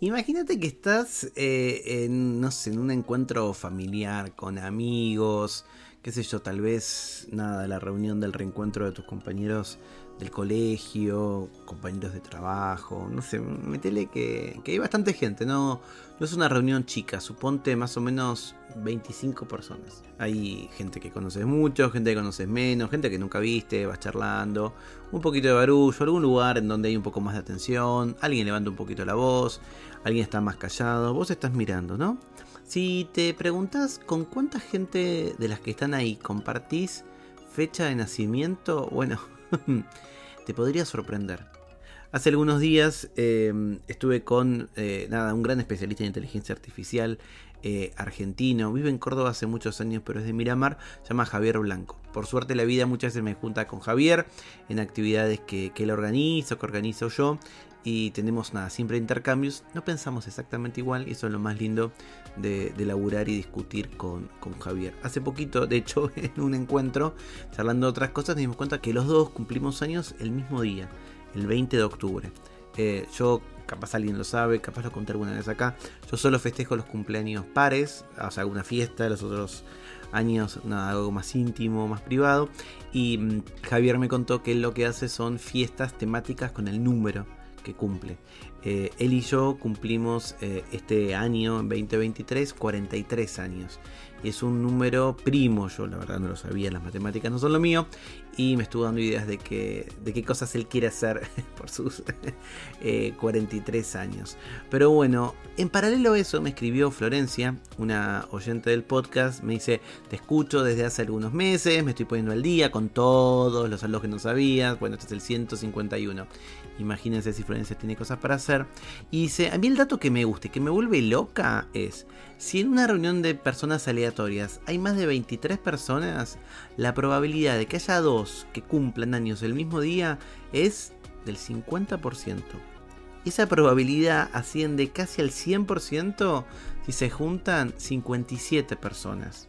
Imagínate que estás eh, no sé, en un encuentro familiar con amigos, qué sé yo, tal vez nada, la reunión del reencuentro de tus compañeros del colegio, compañeros de trabajo, no sé, metele que, que hay bastante gente, no, no es una reunión chica, suponte más o menos 25 personas. Hay gente que conoces mucho, gente que conoces menos, gente que nunca viste, vas charlando, un poquito de barullo, algún lugar en donde hay un poco más de atención, alguien levanta un poquito la voz, alguien está más callado, vos estás mirando, ¿no? Si te preguntas con cuánta gente de las que están ahí compartís fecha de nacimiento, bueno, te podría sorprender. Hace algunos días em, estuve con eh, nada, un gran especialista en inteligencia artificial eh, argentino. Vive en Córdoba hace muchos años, pero es de Miramar. Se llama Javier Blanco. Por suerte la vida muchas veces me junta con Javier en actividades que, él organiza o que organizo yo. Y tenemos nada, siempre intercambios. No pensamos exactamente igual y eso es lo más lindo de, de laburar y discutir con, con, Javier. Hace poquito, de hecho, en un encuentro, charlando de otras cosas, nos dimos cuenta que los dos cumplimos años el mismo día, el 20 de octubre. Eh, yo capaz alguien lo sabe, capaz lo conté alguna vez acá. Yo solo festejo los cumpleaños pares, o sea, alguna fiesta, los otros años nada, algo más íntimo, más privado. Y mm, Javier me contó que él lo que hace son fiestas temáticas con el número que cumple. Eh, él y yo cumplimos eh, este año, 2023, 43 años. Es un número primo, yo la verdad no lo sabía, las matemáticas no son lo mío. Y me estuvo dando ideas de, que, de qué cosas él quiere hacer por sus 43 eh, años. Pero bueno, en paralelo a eso me escribió Florencia, una oyente del podcast. Me dice, te escucho desde hace algunos meses, me estoy poniendo al día con todos los saludos que no sabías. Bueno, este es el 151. Imagínense si Florencia tiene cosas para hacer. Y dice, a mí el dato que me gusta y que me vuelve loca es, si en una reunión de personas aleatorias hay más de 23 personas, la probabilidad de que haya dos que cumplan años el mismo día es del 50%. Esa probabilidad asciende casi al 100% si se juntan 57 personas.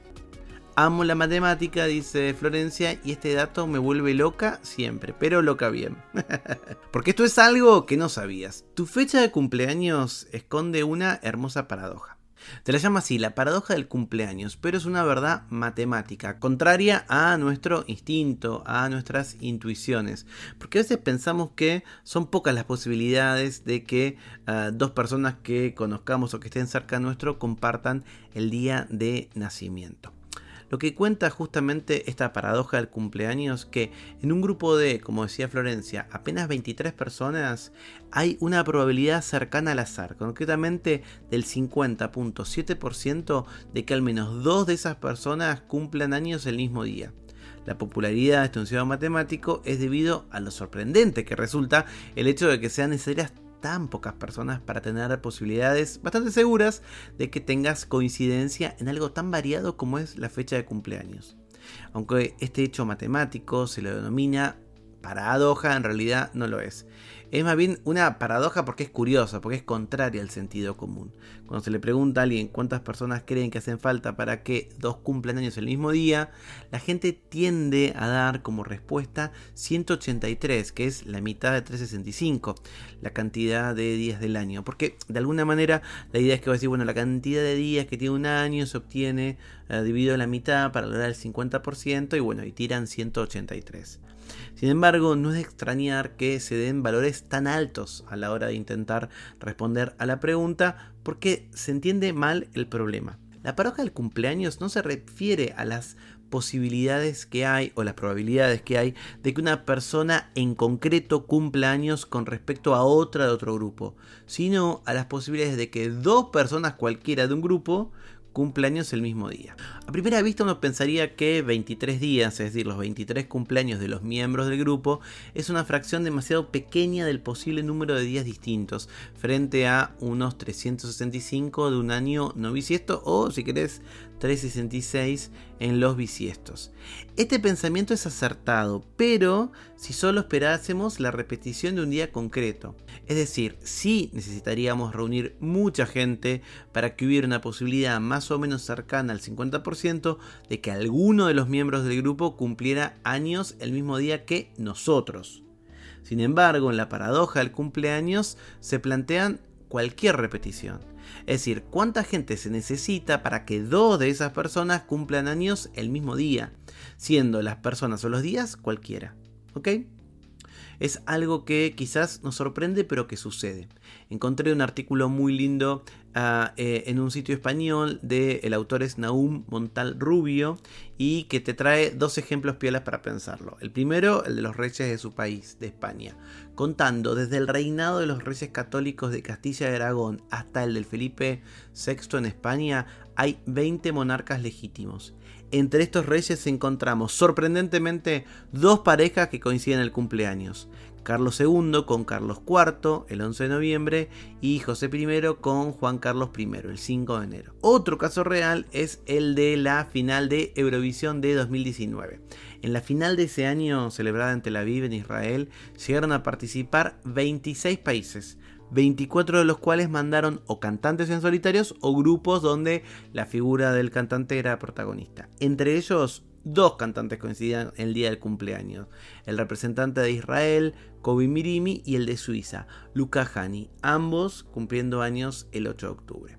Amo la matemática, dice Florencia, y este dato me vuelve loca siempre, pero loca bien. Porque esto es algo que no sabías. Tu fecha de cumpleaños esconde una hermosa paradoja. Te la llama así, la paradoja del cumpleaños, pero es una verdad matemática, contraria a nuestro instinto, a nuestras intuiciones. Porque a veces pensamos que son pocas las posibilidades de que ah, dos personas que conozcamos o que estén cerca nuestro compartan el día de nacimiento. Lo que cuenta justamente esta paradoja del cumpleaños que en un grupo de, como decía Florencia, apenas 23 personas hay una probabilidad cercana al azar, concretamente del 50.7% de que al menos dos de esas personas cumplan años el mismo día. La popularidad de este enunciado matemático es debido a lo sorprendente que resulta el hecho de que sean necesarias tan pocas personas para tener posibilidades bastante seguras de que tengas coincidencia en algo tan variado como es la fecha de cumpleaños. Aunque este hecho matemático se lo denomina paradoja, en realidad no lo es. Es más bien una paradoja porque es curiosa, porque es contraria al sentido común. Cuando se le pregunta a alguien cuántas personas creen que hacen falta para que dos cumplan años el mismo día, la gente tiende a dar como respuesta 183, que es la mitad de 365, la cantidad de días del año. Porque de alguna manera la idea es que va a decir, bueno, la cantidad de días que tiene un año se obtiene eh, dividido la mitad para lograr el 50% y bueno, y tiran 183. Sin embargo, no es de extrañar que se den valores tan altos a la hora de intentar responder a la pregunta porque se entiende mal el problema. La paradoja del cumpleaños no se refiere a las posibilidades que hay o las probabilidades que hay de que una persona en concreto cumpla años con respecto a otra de otro grupo, sino a las posibilidades de que dos personas cualquiera de un grupo cumpleaños el mismo día. A primera vista uno pensaría que 23 días, es decir, los 23 cumpleaños de los miembros del grupo, es una fracción demasiado pequeña del posible número de días distintos, frente a unos 365 de un año no bisiesto o, si querés, 366 en los bisiestos. Este pensamiento es acertado, pero si solo esperásemos la repetición de un día concreto. Es decir, si necesitaríamos reunir mucha gente para que hubiera una posibilidad más o menos cercana al 50% de que alguno de los miembros del grupo cumpliera años el mismo día que nosotros. Sin embargo, en la paradoja del cumpleaños se plantean cualquier repetición. Es decir, cuánta gente se necesita para que dos de esas personas cumplan años el mismo día, siendo las personas o los días cualquiera. ¿Ok? Es algo que quizás nos sorprende, pero que sucede. Encontré un artículo muy lindo ah, eh, en un sitio español de el autor es Naum Montal Rubio y que te trae dos ejemplos piolas para pensarlo. El primero, el de los reyes de su país, de España, contando desde el reinado de los reyes católicos de Castilla y Aragón hasta el del Felipe VI en España, hay 20 monarcas legítimos. Entre estos reyes encontramos sorprendentemente dos parejas que coinciden en el cumpleaños. Carlos II con Carlos IV el 11 de noviembre y José I con Juan Carlos I el 5 de enero. Otro caso real es el de la final de Eurovisión de 2019. En la final de ese año celebrada en Tel Aviv en Israel llegaron a participar 26 países, 24 de los cuales mandaron o cantantes en solitarios o grupos donde la figura del cantante era protagonista. Entre ellos, dos cantantes coincidían el día del cumpleaños. El representante de Israel, Kobi Mirimi, y el de Suiza, Luca Hani, ambos cumpliendo años el 8 de octubre.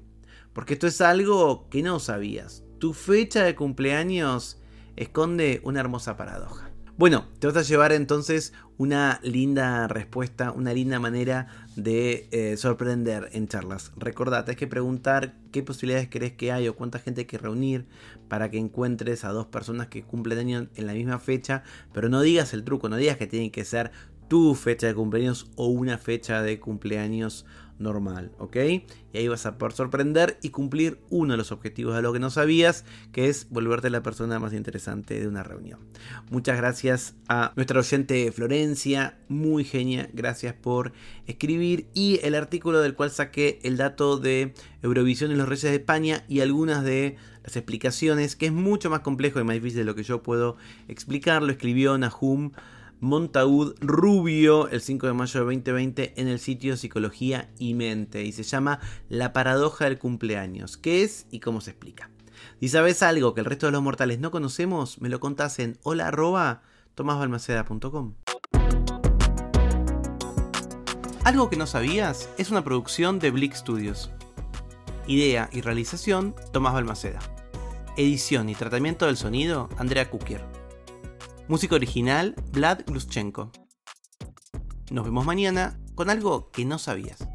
Porque esto es algo que no sabías. Tu fecha de cumpleaños esconde una hermosa paradoja. Bueno, te vas a llevar entonces una linda respuesta, una linda manera de eh, sorprender en charlas. Recordate, hay que preguntar qué posibilidades crees que hay o cuánta gente hay que reunir para que encuentres a dos personas que cumplen año en la misma fecha, pero no digas el truco, no digas que tiene que ser tu fecha de cumpleaños o una fecha de cumpleaños normal, ¿ok? Y ahí vas a poder sorprender y cumplir uno de los objetivos de lo que no sabías, que es volverte la persona más interesante de una reunión. Muchas gracias a nuestra oyente Florencia, muy genia, gracias por escribir y el artículo del cual saqué el dato de Eurovisión en los Reyes de España y algunas de las explicaciones, que es mucho más complejo y más difícil de lo que yo puedo explicar, lo escribió Nahum Montaud Rubio el 5 de mayo de 2020 en el sitio Psicología y Mente y se llama La paradoja del cumpleaños. ¿Qué es y cómo se explica? Si sabes algo que el resto de los mortales no conocemos, me lo contás en hola Algo que no sabías es una producción de Blick Studios. Idea y realización, Tomás Balmaceda. Edición y tratamiento del sonido, Andrea Kukier. Música original, Vlad Gluschenko. Nos vemos mañana con algo que no sabías.